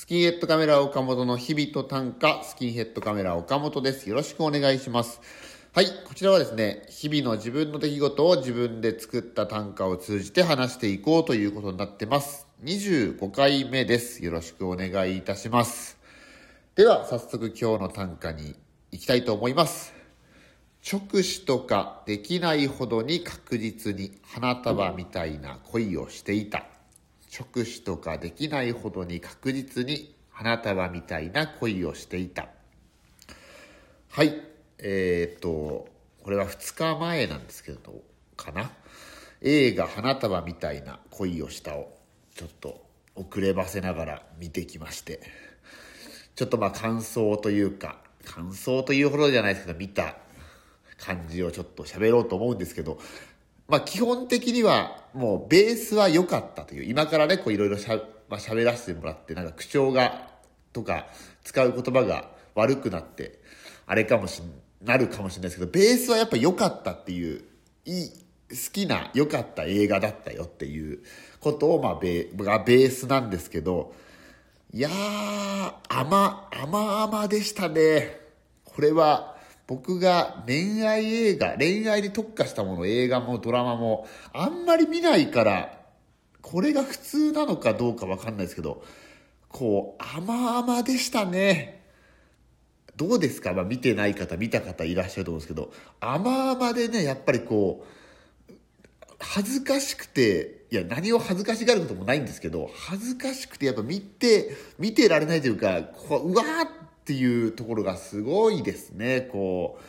スキンヘッドカメラ岡本の日々と短歌、スキンヘッドカメラ岡本です。よろしくお願いします。はい、こちらはですね、日々の自分の出来事を自分で作った短歌を通じて話していこうということになってます。25回目です。よろしくお願いいたします。では、早速今日の短歌に行きたいと思います。直視とかできないほどに確実に花束みたいな恋をしていた。直視とかできないほどに確実に花束みたいな恋をしていた。はい。えー、っと、これは2日前なんですけど、かな？映画花束みたいな恋をしたをちょっと遅ればせながら見てきまして、ちょっとまあ感想というか、感想というほどじゃないですけど、見た感じをちょっと喋ろうと思うんですけど、まあ基本的にはもうベースは良かったという、今からね、こういろいろしゃ、まあ、喋らせてもらって、なんか口調が、とか使う言葉が悪くなって、あれかもしん、なるかもしれないですけど、ベースはやっぱ良かったっていう、いい、好きな良かった映画だったよっていうことを、まあベ、がベースなんですけど、いやー、甘、甘々でしたね。これは、僕が恋愛映画、恋愛に特化したもの、映画もドラマも、あんまり見ないから、これが普通なのかどうかわかんないですけど、こう、甘々でしたね。どうですか？まあ見てない方、見た方いらっしゃると思うんですけど、甘々でね、やっぱりこう、恥ずかしくて、いや、何を恥ずかしがることもないんですけど、恥ずかしくて、やっぱ見て、見てられないというか、こううわーっていうところがすごいですね、こう。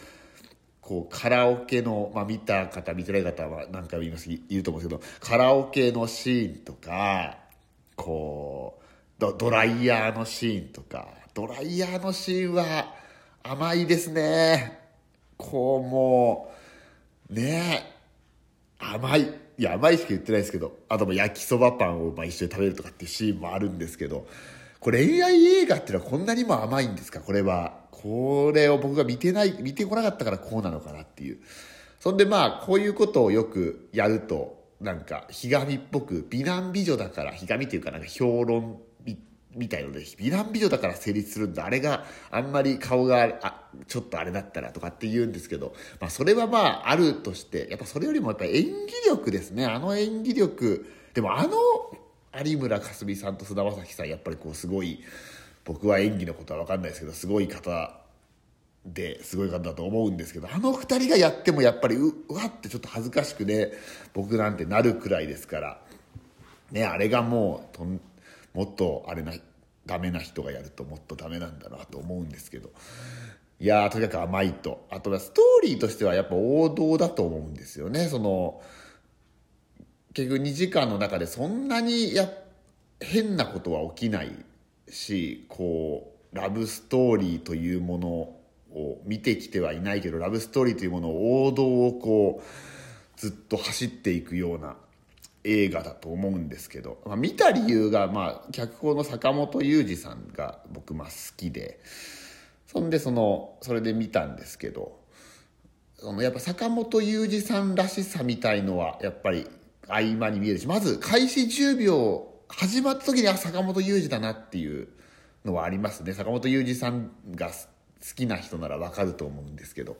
こうカラオケの、まあ、見た方見てない方は何回も言います言うと思うんですけどカラオケのシーンとかこうドライヤーのシーンとかドライヤーのシーンは甘いですねこうもうね甘いいや甘いしか言ってないですけどあとも焼きそばパンをまあ一緒に食べるとかっていうシーンもあるんですけどこれ恋愛映画っていうのはこんなにも甘いんですか？これは。これを僕が見てない見てこなかったからこうなのかなっていう。そんでまあこういうことをよくやるとなんかひがみっぽく美男美女だからひがみっていうかなんか評論みたいので美男美女だから成立するんだ。あれがあんまり顔があちょっとあれだったらとかって言うんですけど、まあ、それはまああるとしてやっぱそれよりもやっぱ演技力ですね。あの演技力。でもあの有村架純さんと菅田将暉さんやっぱりこうすごい僕は演技のことは分かんないですけどすごい方ですごい方だと思うんですけどあの2人がやってもやっぱりうわってちょっと恥ずかしくね僕なんてなるくらいですからねあれがもうともっとあれなダメな人がやるともっとダメなんだなと思うんですけど。いやーとにかく甘いと。あとはストーリーとしてはやっぱ王道だと思うんですよね。その結局2時間の中でそんなにや変なことは起きないしこうラブストーリーというものを見てきてはいないけどラブストーリーというものを王道をこうずっと走っていくような映画だと思うんですけど、まあ、見た理由が、まあ、脚本の坂本雄二さんが僕まあ好きでそんでそのそれで見たんですけどそのやっぱ坂本雄二さんらしさみたいのはやっぱり合間に見えるしまず開始10秒始まった時にあ坂本雄二だなっていうのはありますね。坂本雄二さんが好きな人なら分かると思うんですけど。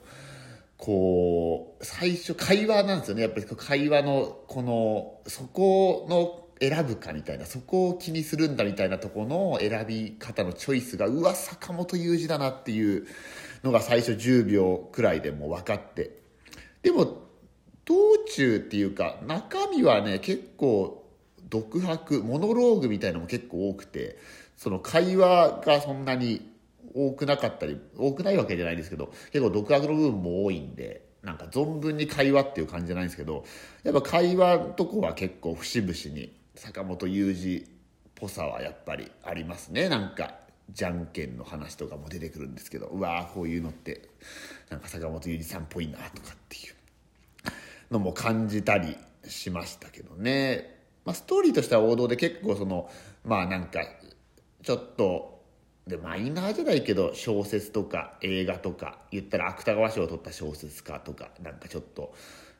こう最初会話なんですよね。やっぱり会話のこのそこの選ぶかみたいなそこを気にするんだみたいなとこの選び方のチョイスがうわ坂本雄二だなっていうのが最初10秒くらいでも分かって。でも道中っていうか中身はね結構独白モノローグみたいのも結構多くてその会話がそんなに多くなかったり多くないわけじゃないですけど結構独白の部分も多いんでなんか存分に会話っていう感じじゃないんですけどやっぱ会話のとこは結構節々に坂本雄二っぽさはやっぱりありますね。なんかじゃんけんの話とかも出てくるんですけどうわーこういうのってなんか坂本雄二さんっぽいなとかっていう。のも感じたりしましたけどね、まあ、ストーリーとしては王道で結構そのまあなんかちょっとでマイナーじゃないけど小説とか映画とか言ったら芥川賞を取った小説家とかなんかちょっと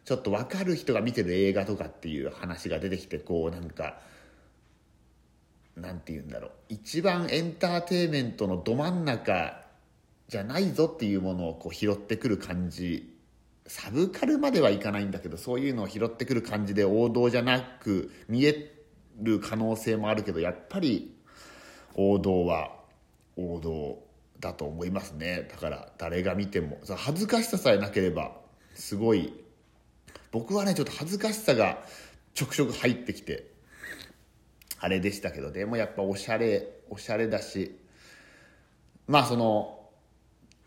ちょっと分かる人が見てる映画とかっていう話が出てきてこうなんかなんて言うんだろう。一番エンターテインメントのど真ん中じゃないぞっていうものをこう拾ってくる感じサブカルまではいかないんだけどそういうのを拾ってくる感じで王道じゃなく見える可能性もあるけどやっぱり王道は王道だと思いますね。だから誰が見ても恥ずかしささえなければすごい僕はねちょっと恥ずかしさがちょくちょく入ってきてあれでしたけどでもやっぱおしゃれおしゃれだしまあその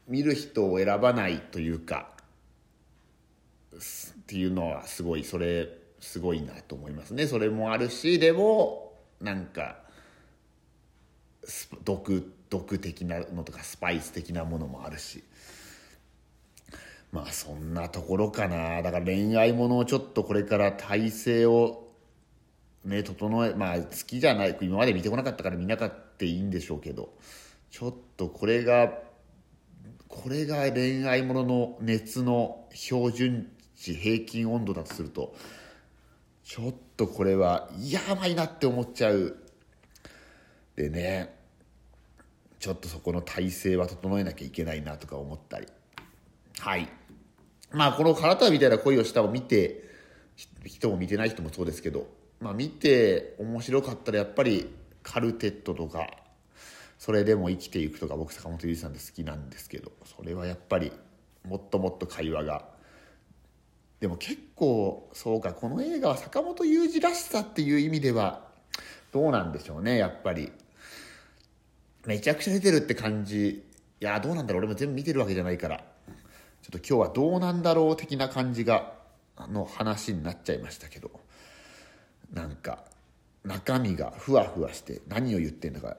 見る人を選ばないというかっていうのはすごいそれすごいなと思いますね。それもあるしでもなんか毒毒的なのとかスパイス的なものもあるし。まあそんなところかな。だから恋愛ものをちょっとこれから体制をね整えまあ好きじゃない今まで見てこなかったから見なかったいいんでしょうけどちょっとこれがこれが恋愛ものの熱の標準値平均温度だとするとちょっとこれはやばいなって思っちゃう。でねちょっとそこの体制は整えなきゃいけないなとか思ったり。はい。まあこの「金束みたいな恋をした」を見て人も見てない人もそうですけどまあ見て面白かったらやっぱりカルテットとかそれでも生きていくとか僕坂本龍一さんで好きなんですけどそれはやっぱりもっともっと会話がでも結構そうかこの映画は坂本雄二らしさっていう意味ではどうなんでしょうねやっぱり。めちゃくちゃ出てるって感じ。いやどうなんだろう。俺も全部見てるわけじゃないから。ちょっと今日はどうなんだろう的な感じがの話になっちゃいましたけど。なんか中身がふわふわして何を言ってんだか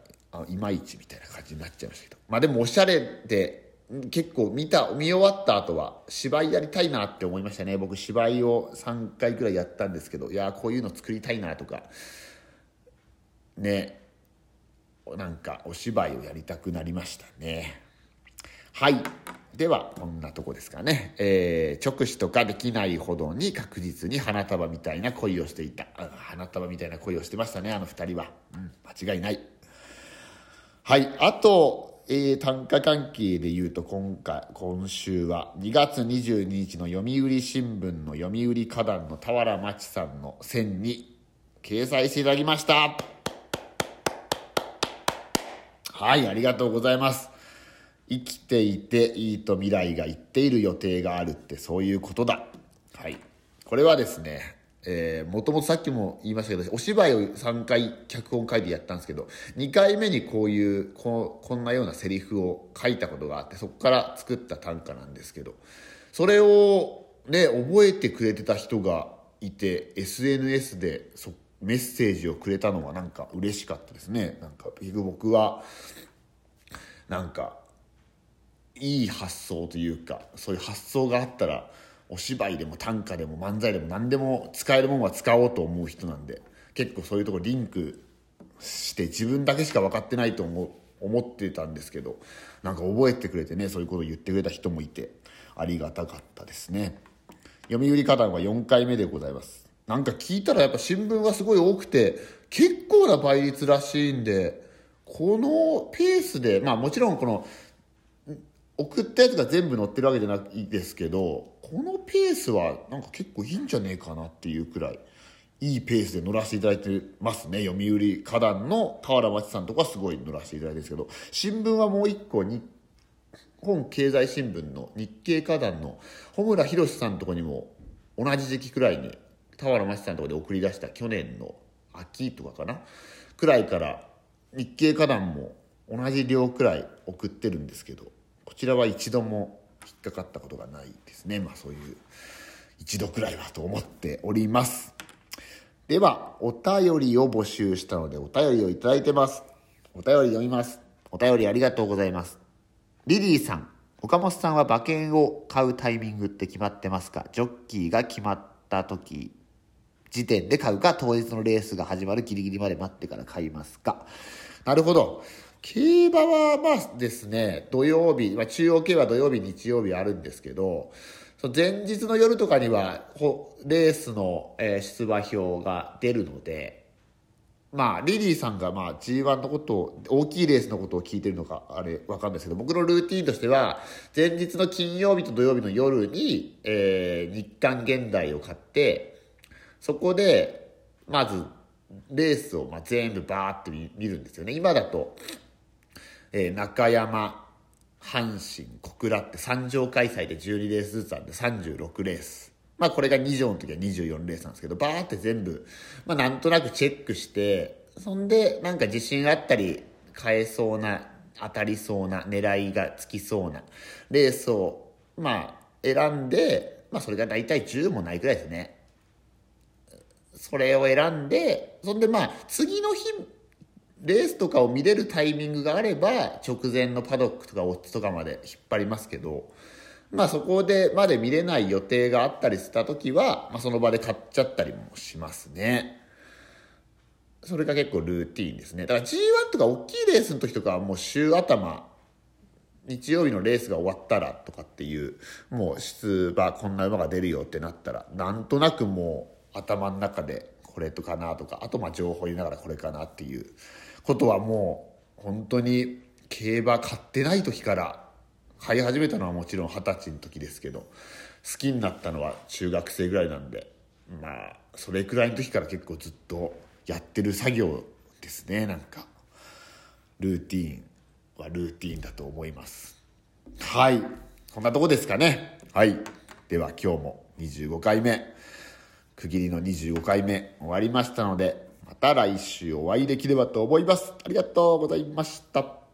いまいちみたいな感じになっちゃいましたけど。まあでもおしゃれで結構見た見終わった後は芝居やりたいなって思いましたね。僕芝居を3回くらいやったんですけどいやこういうの作りたいなとか。ね。なんかお芝居をやりたくなりましたね。はい。ではこんなとこですかね、えー、直視とかできないほどに確実に花束みたいな恋をしていた。花束みたいな恋をしてましたねあの2人は、うん、間違いない。はい。あとえー、単価関係で言うと今回今週は2月22日の読売新聞の読売花壇の俵真知さんの線に掲載していただきました。はいありがとうございます。生きていていいと未来が言っている予定があるってそういうことだ。はい。これはですねえー、もともとさっきも言いましたけど、お芝居を3回脚本書いてやったんですけど、2回目にこういう、ここんなようなセリフを書いたことがあって、そこから作った短歌なんですけど、それをね、覚えてくれてた人がいて、SNS でそメッセージをくれたのはなんか嬉しかったですね。なんか、僕は、なんか、いい発想というか、そういう発想があったら、お芝居でも短歌でも漫才でも何でも使えるもんは使おうと思う人なんで結構そういうとこリンクして自分だけしか分かってないと思思ってたんですけどなんか覚えてくれてねそういうことを言ってくれた人もいてありがたかったですね。読売花壇は4回目でございます。なんか聞いたらやっぱ新聞がすごい多くて結構な倍率らしいんでこのペースでまあもちろんこの送ったやつが全部載ってるわけじゃないですけどこのペースはなんか結構いいんじゃねえかなっていうくらいいいペースで乗らせていただいてますね。読売花壇の俵町さんとかすごい乗らせていただいてるんですけど新聞はもう一個日本経済新聞の日経花壇の穂村弘さんとこにも同じ時期くらいに俵町さんとこで送り出した去年の秋とかかなくらいから日経花壇も同じ量くらい送ってるんですけどこちらは一度も引っかかったことがないですね。まあそういう一度くらいはと思っております。ではお便りを募集したのでお便りをいただいてます。お便り読みます。お便りありがとうございます。リリーさん岡本さんは馬券を買うタイミングって決まってますか？ジョッキーが決まった時時点で買うか当日のレースが始まるギリギリまで待ってから買いますか？なるほど。競馬はまあですね、土曜日、まあ、中央競馬土曜日、日曜日あるんですけど、その前日の夜とかには、レースの、え出馬表が出るので、まあ、リリーさんがまあ G1 のことを、大きいレースのことを聞いてるのか、あれ、わかんないですけど、僕のルーティンとしては、前日の金曜日と土曜日の夜に、えー、日刊現代を買って、そこで、まず、レースをまあ全部バーって見るんですよね。今だと、えー、中山、阪神、小倉って3場開催で12レースずつあるんで36レース。まあこれが2条の時は24レースなんですけど、バーって全部、まあなんとなくチェックして、そんでなんか自信あったり、買えそうな、当たりそうな、狙いがつきそうなレースを、まあ選んで、まあそれが大体10もないくらいですね。それを選んで、そんでまあ次の日、レースとかを見れるタイミングがあれば、直前のパドックとかオッズとかまで引っ張りますけど、まあそこでまで見れない予定があったりした時は、まあ、その場で買っちゃったりもしますね。それが結構ルーティーンですね。だから G1 とか大きいレースの時とかはもう週頭、日曜日のレースが終わったらとかっていう、もう出馬、こんな馬が出るよってなったら、なんとなくもう頭の中でこれとかなとか、あとまあ情報入れながらこれかなっていうことはもう本当に競馬買ってない時から買い始めたのはもちろん二十歳の時ですけど好きになったのは中学生ぐらいなんでまあそれくらいの時から結構ずっとやってる作業ですねなんか。ルーティーンはルーティーンだと思います。はい。こんなとこですかね。はい。では今日も25回目。区切りの25回目終わりましたのでまた来週お会いできればと思います。ありがとうございました。